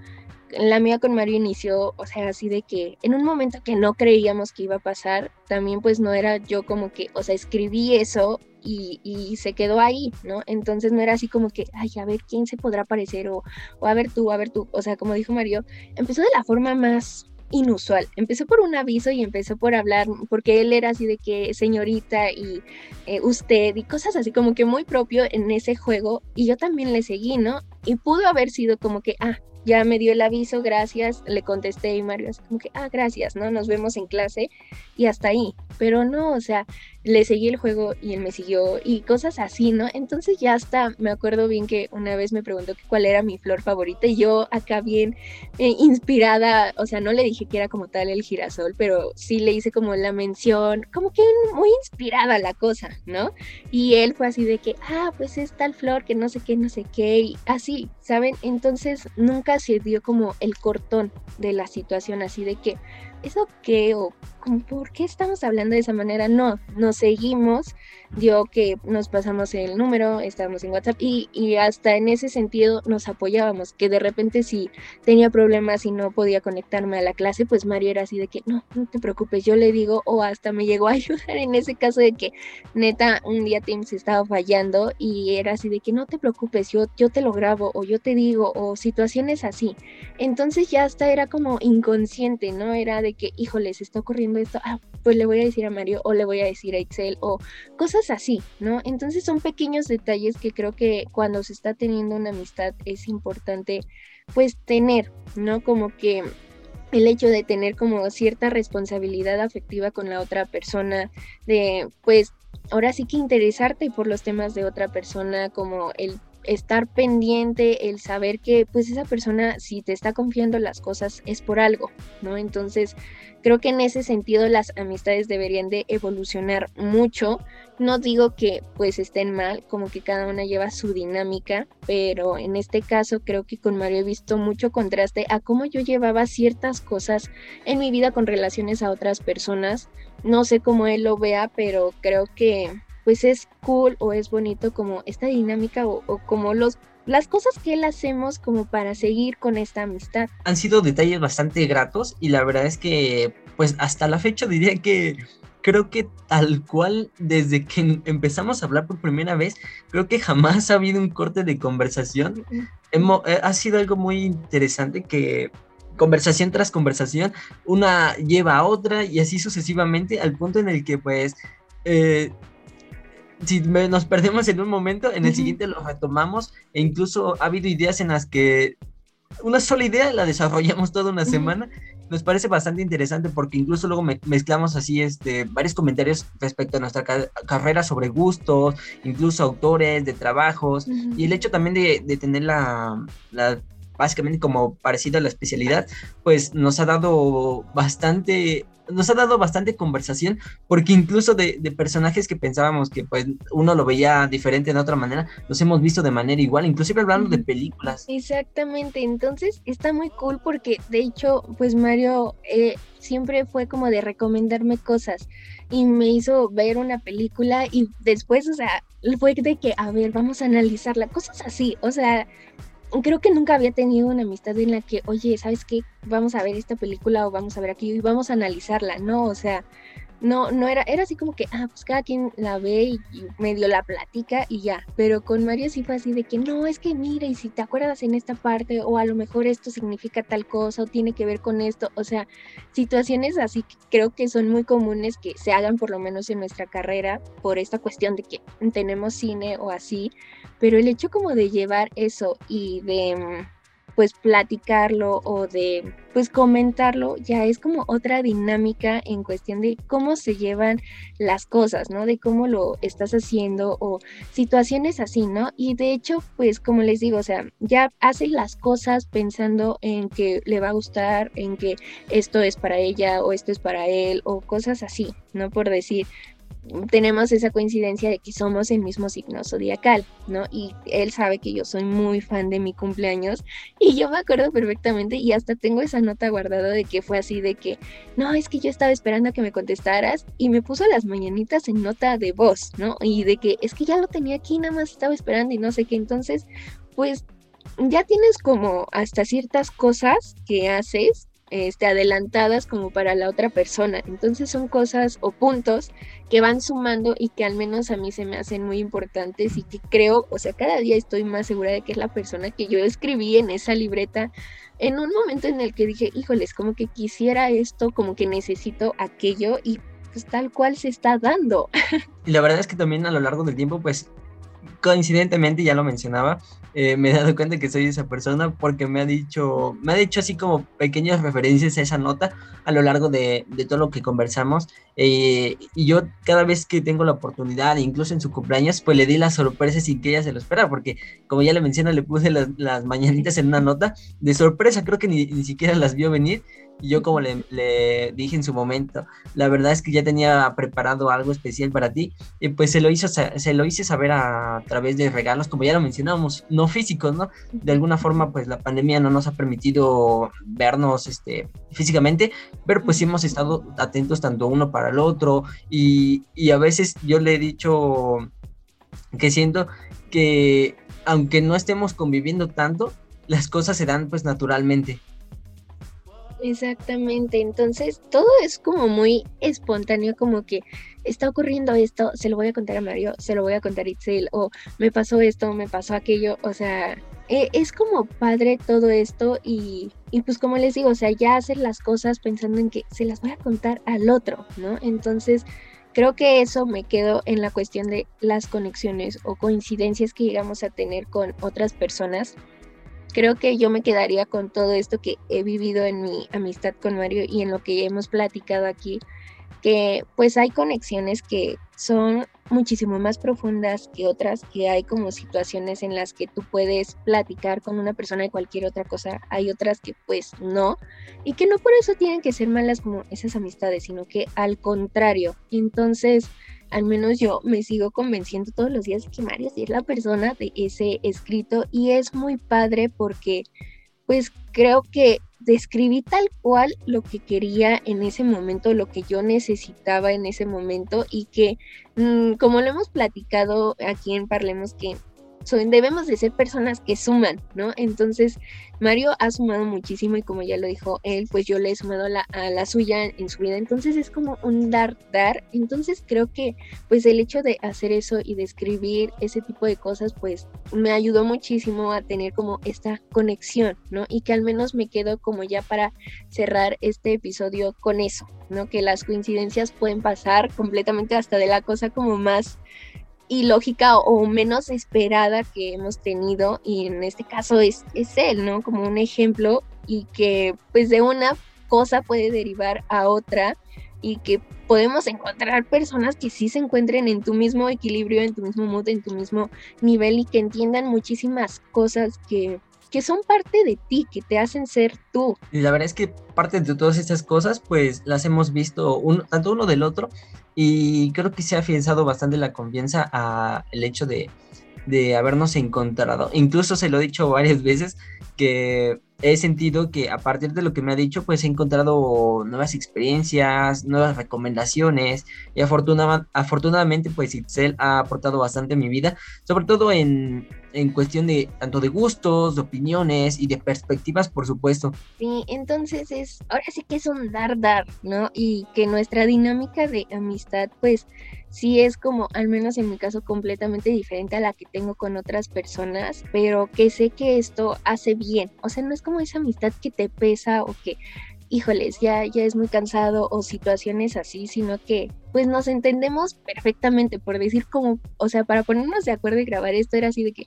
La mía con Mario inició, o sea, así de que en un momento que no creíamos que iba a pasar, también pues no era yo como que, o sea, escribí eso y, y, se quedó ahí, ¿no? Entonces no era así como que, ay, a ver quién se podrá parecer o, o a ver tú, a ver tú, o sea, como dijo Mario, empezó de la forma más inusual. Empezó por un aviso y empezó por hablar, porque él era así de que señorita y eh, usted y cosas así como que muy propio en ese juego y yo también le seguí, ¿no? Y pudo haber sido como que, ah, ya me dio el aviso, gracias, le contesté y Mario así como que, ah, gracias, ¿no? Nos vemos en clase y hasta ahí. Pero no, o sea, le seguí el juego y él me siguió y cosas así, ¿no? Entonces ya hasta me acuerdo bien que una vez me preguntó cuál era mi flor favorita y yo acá bien eh, inspirada, o sea, no le dije que era como tal el girasol, pero sí le hice como la mención, como que muy inspirada la cosa, ¿no? Y él fue así de que, ah, pues es tal flor que no sé qué, no sé qué, y así, ¿saben? Entonces nunca se dio como el cortón de la situación así de que, ¿eso qué? o ¿por qué estamos hablando de esa manera? No, nos seguimos, dio que nos pasamos el número, estábamos en WhatsApp y, y hasta en ese sentido nos apoyábamos, que de repente si tenía problemas y no podía conectarme a la clase, pues Mario era así de que, no, no te preocupes, yo le digo, o hasta me llegó a ayudar en ese caso de que neta un día Teams estaba fallando y era así de que no te preocupes, yo, yo te lo grabo o yo te digo o situaciones así. Entonces ya hasta era como inconsciente, ¿no? Era de que, híjole, se está ocurriendo esto, ah, pues le voy a decir a Mario o le voy a decir a Excel o cosas así, ¿no? Entonces son pequeños detalles que creo que cuando se está teniendo una amistad es importante pues tener, ¿no? Como que el hecho de tener como cierta responsabilidad afectiva con la otra persona, de pues ahora sí que interesarte por los temas de otra persona, como el estar pendiente, el saber que pues esa persona si te está confiando las cosas es por algo, ¿no? Entonces creo que en ese sentido las amistades deberían de evolucionar mucho. No digo que pues estén mal, como que cada una lleva su dinámica, pero en este caso creo que con Mario he visto mucho contraste a cómo yo llevaba ciertas cosas en mi vida con relaciones a otras personas. No sé cómo él lo vea, pero creo que pues es cool o es bonito como esta dinámica o, como los las cosas que él hacemos como para seguir con esta amistad. Han sido detalles bastante gratos y la verdad es que pues hasta la fecha diría que creo que tal cual desde que empezamos a hablar por primera vez, creo que jamás ha habido un corte de conversación. Hemos, eh, ha sido algo muy interesante que conversación tras conversación, una lleva a otra y así sucesivamente al punto en el que pues eh, si nos perdemos en un momento, en el siguiente lo retomamos e incluso ha habido ideas en las que una sola idea la desarrollamos toda una semana. Nos parece bastante interesante porque incluso luego mezclamos así este, varios comentarios respecto a nuestra carrera sobre gustos, incluso autores de trabajos y el hecho también de, de tener la, la básicamente como parecido a la especialidad, pues nos ha dado bastante nos ha dado bastante conversación, porque incluso de, personajes que pensábamos que pues uno lo veía diferente de otra manera, los hemos visto de manera igual, inclusive hablando de películas. Exactamente, entonces está muy cool porque de hecho pues Mario eh, siempre fue como de recomendarme cosas y me hizo ver una película y después, o sea, fue de que, a ver, vamos a analizarla, cosas así, o sea, creo que nunca había tenido una amistad en la que, oye, ¿sabes qué? Vamos a ver esta película o vamos a ver aquí y vamos a analizarla, ¿no? O sea, no, no era, era así como que, ah, pues cada quien la ve y, medio la platica y ya. Pero con Mario sí fue así de que, no, es que mira, y si te acuerdas en esta parte, o a lo mejor esto significa tal cosa, o tiene que ver con esto. O sea, situaciones así que creo que son muy comunes que se hagan por lo menos en nuestra carrera por esta cuestión de que tenemos cine o así. Pero el hecho como de llevar eso y de mm, pues platicarlo o de pues comentarlo ya es como otra dinámica en cuestión de cómo se llevan las cosas, ¿no? De cómo lo estás haciendo o situaciones así, ¿no? Y de hecho, pues como les digo, o sea, ya hace las cosas pensando en que le va a gustar, en que esto es para ella o esto es para él o cosas así, ¿no? Por decir, tenemos esa coincidencia de que somos el mismo signo zodiacal, ¿no? Y él sabe que yo soy muy fan de mi cumpleaños y yo me acuerdo perfectamente y hasta tengo esa nota guardada de que fue así de que, no, es que yo estaba esperando a que me contestaras y me puso las mañanitas en nota de voz, ¿no? Y de que es que ya lo tenía aquí, nada más estaba esperando y no sé qué, entonces, pues ya tienes como hasta ciertas cosas que haces este, adelantadas como para la otra persona. Entonces son cosas o puntos que van sumando y que al menos a mí se me hacen muy importantes y que creo, o sea, cada día estoy más segura de que es la persona que yo escribí en esa libreta en un momento en el que dije, híjoles, como que quisiera esto, como que necesito aquello y pues tal cual se está dando. Y la verdad es que también a lo largo del tiempo, pues coincidentemente, ya lo mencionaba, eh, me he dado cuenta que soy esa persona porque me ha dicho, me ha dicho así como pequeñas referencias a esa nota a lo largo de, de todo lo que conversamos. Eh, y yo cada vez que tengo la oportunidad, incluso en su cumpleaños, pues le di la sorpresa sin que ella se lo espera, porque como ya le menciono, le puse las, las mañanitas en una nota de sorpresa, creo que ni, ni siquiera las vio venir Y yo como le, le, dije en su momento, la verdad es que ya tenía preparado algo especial para ti y pues se lo hizo se lo hice saber a, través de regalos, como ya lo mencionamos, no físicos, ¿no? De alguna forma pues la pandemia no nos ha permitido vernos este físicamente, pero pues sí hemos estado atentos tanto uno para el otro y, y a veces yo le he dicho que siento que aunque no estemos conviviendo tanto, las cosas se dan pues naturalmente. Exactamente, entonces todo es como muy espontáneo, como que está ocurriendo esto, se lo voy a contar a Mario, se lo voy a contar a Itzel, o me pasó esto, me pasó aquello, o sea, e, es como padre todo esto y, y pues como les digo, o sea, ya hacer las cosas pensando en que se las voy a contar al otro, ¿no? Entonces, creo que eso me quedo en la cuestión de las conexiones o coincidencias que llegamos a tener con otras personas creo que yo me quedaría con todo esto que he vivido en mi amistad con Mario y en lo que hemos platicado aquí, que pues hay conexiones que son muchísimo más profundas que otras, que hay como situaciones en las que tú puedes platicar con una persona de cualquier otra cosa, hay otras que pues no, y que no por eso tienen que ser malas como esas amistades, sino que al contrario, entonces al menos yo me sigo convenciendo todos los días que Mario es la persona de ese escrito y es muy padre porque pues creo que describí tal cual lo que quería en ese momento, lo que yo necesitaba en ese momento y que mm, como lo hemos platicado aquí en Parlemos que debemos de ser personas que suman, ¿no? Entonces, Mario ha sumado muchísimo y como ya lo dijo él, pues yo le he sumado la, a la suya en su vida. Entonces es como un dar, dar. Entonces creo que pues el hecho de hacer eso y de escribir ese tipo de cosas, pues me ayudó muchísimo a tener como esta conexión, ¿no? Y que al menos me quedo como ya para cerrar este episodio con eso, ¿no? Que las coincidencias pueden pasar completamente hasta de la cosa como más ilógica o menos esperada que hemos tenido y en este caso es, es él, ¿no? Como un ejemplo y que pues de una cosa puede derivar a otra y que podemos encontrar personas que sí se encuentren en tu mismo equilibrio, en tu mismo mood, en tu mismo nivel y que entiendan muchísimas cosas que, que son parte de ti, que te hacen ser tú. Y la verdad es que parte de todas estas cosas, pues las hemos visto tanto uno del otro y creo que se ha afianzado bastante la confianza a el hecho de, de habernos encontrado. Incluso se lo he dicho varias veces que he sentido que a partir de lo que me ha dicho, pues he encontrado nuevas experiencias, nuevas recomendaciones y afortunadamente, pues Itzel ha aportado bastante a mi vida, sobre todo en, en cuestión de tanto de gustos, de opiniones y de perspectivas, por supuesto. Sí, entonces es, ahora sí que es un dar, dar, ¿no? Y que nuestra dinámica de amistad, pues sí es como, al menos en mi caso, completamente diferente a la que tengo con otras personas, pero que sé que esto hace bien. O sea, no es como esa amistad que te pesa o que híjoles, ya, ya es muy cansado o situaciones así, sino que pues nos entendemos perfectamente, por decir como, o sea, para ponernos de acuerdo y grabar esto era así de que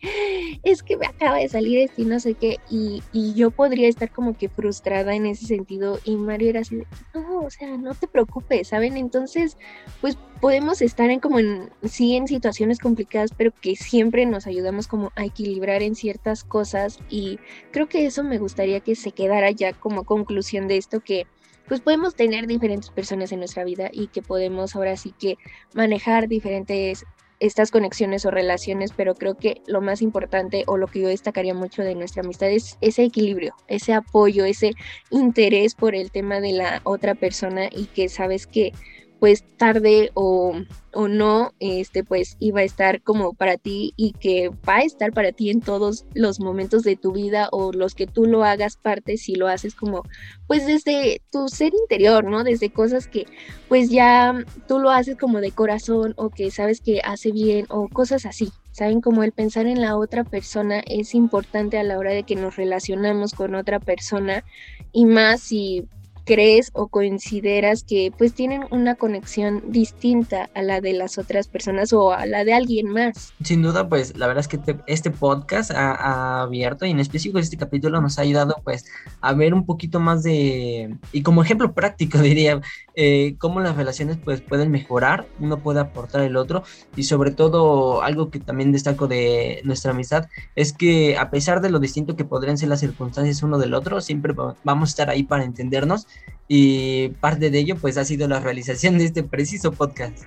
es que me acaba de salir esto y no sé qué, y, y yo podría estar como que frustrada en ese sentido y Mario era así de, no, o sea, no te preocupes, ¿saben? Entonces, pues podemos estar en como en, sí, en situaciones complicadas, pero que siempre nos ayudamos como a equilibrar en ciertas cosas y creo que eso me gustaría que se quedara ya como conclusión de esto que pues podemos tener diferentes personas en nuestra vida y que podemos ahora sí que manejar diferentes estas conexiones o relaciones, pero creo que lo más importante o lo que yo destacaría mucho de nuestra amistad es ese equilibrio, ese apoyo, ese interés por el tema de la otra persona y que sabes que pues tarde o, o, no, este, pues iba a estar como para ti y que va a estar para ti en todos los momentos de tu vida o los que tú lo hagas parte si lo haces como, pues desde tu ser interior, ¿no? Desde cosas que pues ya tú lo haces como de corazón o que sabes que hace bien o cosas así. Saben, como el pensar en la otra persona es importante a la hora de que nos relacionamos con otra persona y más si crees o consideras que pues tienen una conexión distinta a la de las otras personas o a la de alguien más. Sin duda, pues la verdad es que este podcast ha, abierto y en específico este capítulo nos ha ayudado pues a ver un poquito más de, y como ejemplo práctico diría, eh, cómo las relaciones pues pueden mejorar, uno puede aportar el otro y sobre todo algo que también destaco de nuestra amistad es que a pesar de lo distinto que podrían ser las circunstancias uno del otro, siempre vamos a estar ahí para entendernos y parte de ello pues ha sido la realización de este preciso podcast.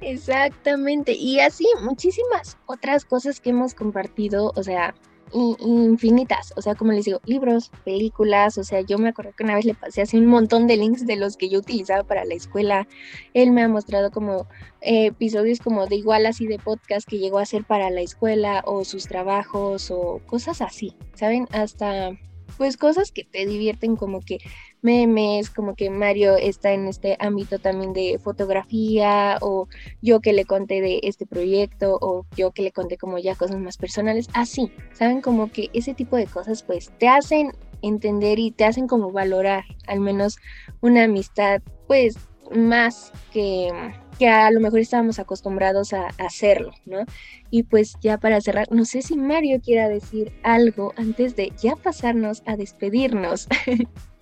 Exactamente, y así muchísimas otras cosas que hemos compartido, o sea, infinitas, o sea, como les digo, libros, películas, o sea, yo me acuerdo que una vez le pasé así un montón de links de los que yo utilizaba para la escuela, él me ha mostrado como eh, episodios como de igual así de podcast que llegó a hacer para la escuela o sus trabajos o cosas así, ¿saben? Hasta pues cosas que te divierten como que memes, como que Mario está en este ámbito también de fotografía o yo que le conté de este proyecto o yo que le conté como ya cosas más personales, así, ¿saben? Como que ese tipo de cosas pues te hacen entender y te hacen como valorar al menos una amistad pues más que que a lo mejor estábamos acostumbrados a, hacerlo, ¿no? Y pues ya para cerrar, no sé si Mario quiera decir algo antes de ya pasarnos a despedirnos.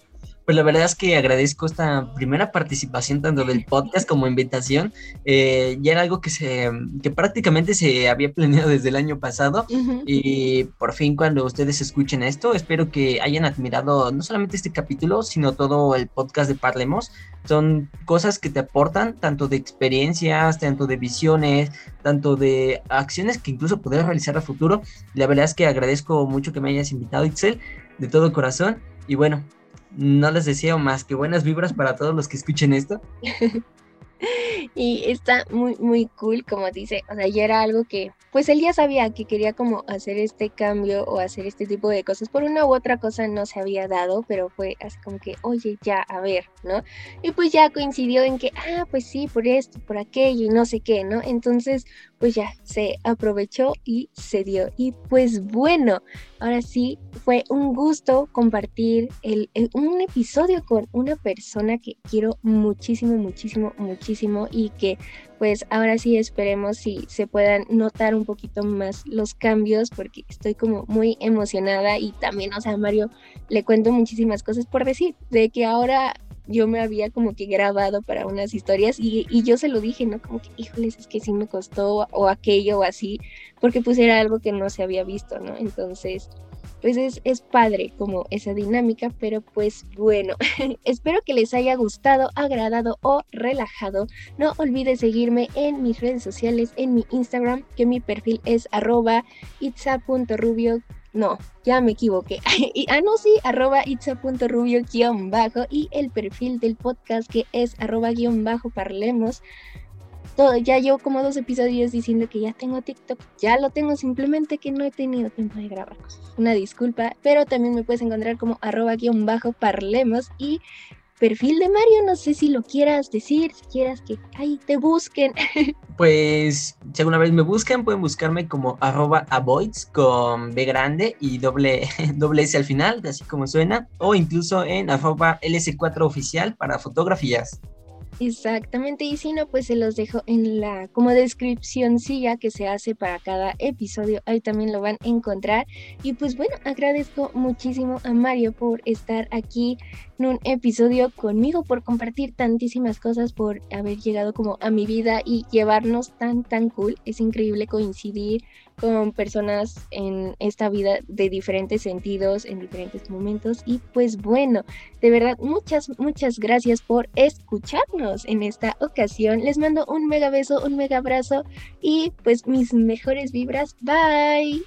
Pues la verdad es que agradezco esta primera participación tanto del podcast como invitación. Eh, ya era algo que se que prácticamente se había planeado desde el año pasado y por fin cuando ustedes escuchen esto, espero que hayan admirado no solamente este capítulo, sino todo el podcast de Parlemos. Son cosas que te aportan tanto de experiencias, tanto de visiones, tanto de acciones que incluso podrás realizar a futuro. La verdad es que agradezco mucho que me hayas invitado, Itzel, de todo corazón. Y bueno, no les deseo más que buenas vibras para todos los que escuchen esto. y está muy, muy cool, como dice, o sea, ya era algo que, pues él ya sabía que quería como hacer este cambio o hacer este tipo de cosas, por una u otra cosa no se había dado, pero fue así como que, oye, ya, a ver, ¿no? Y pues ya coincidió en que, ah, pues sí, por esto, por aquello y no sé qué, ¿no? Entonces, pues ya se aprovechó y se dio. Y pues bueno, ahora sí fue un gusto compartir el, un episodio con una persona que quiero muchísimo, muchísimo, muchísimo y que pues ahora sí esperemos si se puedan notar un poquito más los cambios porque estoy como muy emocionada y también, o sea, Mario, le cuento muchísimas cosas por decir, de que ahora yo me había como que grabado para unas historias y, yo se lo dije, ¿no? Como que, híjoles, es que sí me costó o aquello o así, porque pues era algo que no se había visto, ¿no? Entonces, pues es, es padre como esa dinámica, pero pues bueno, espero que les haya gustado, agradado o relajado. No olvides seguirme en mis redes sociales, en mi Instagram, que mi perfil es arroba itza.rubio no, ya me equivoqué. y, ah, no, sí, arroba itza.rubio guion bajo y el perfil del podcast que es arroba guion bajo parlemos. Todo, ya llevo como dos episodios diciendo que ya tengo TikTok, ya lo tengo, simplemente que no he tenido tiempo de grabar. Una disculpa, pero también me puedes encontrar como arroba guion bajo parlemos y perfil de Mario, no sé si lo quieras decir, si quieras que ahí te busquen. Pues si alguna vez me buscan, pueden buscarme como arroba avoids con B grande y doble, doble S al final, así como suena, o incluso en arroba LS4 oficial para fotografías. Exactamente, y si no, pues se los dejo en la como descripción ya que se hace para cada episodio, ahí también lo van a encontrar. Y pues bueno, agradezco muchísimo a Mario por estar aquí en un episodio conmigo, por compartir tantísimas cosas, por haber llegado como a mi vida y llevarnos tan, tan cool. Es increíble coincidir con personas en esta vida de diferentes sentidos, en diferentes momentos. Y pues bueno, de verdad, muchas, muchas gracias por escucharnos en esta ocasión. Les mando un mega beso, un mega abrazo y pues mis mejores vibras. Bye.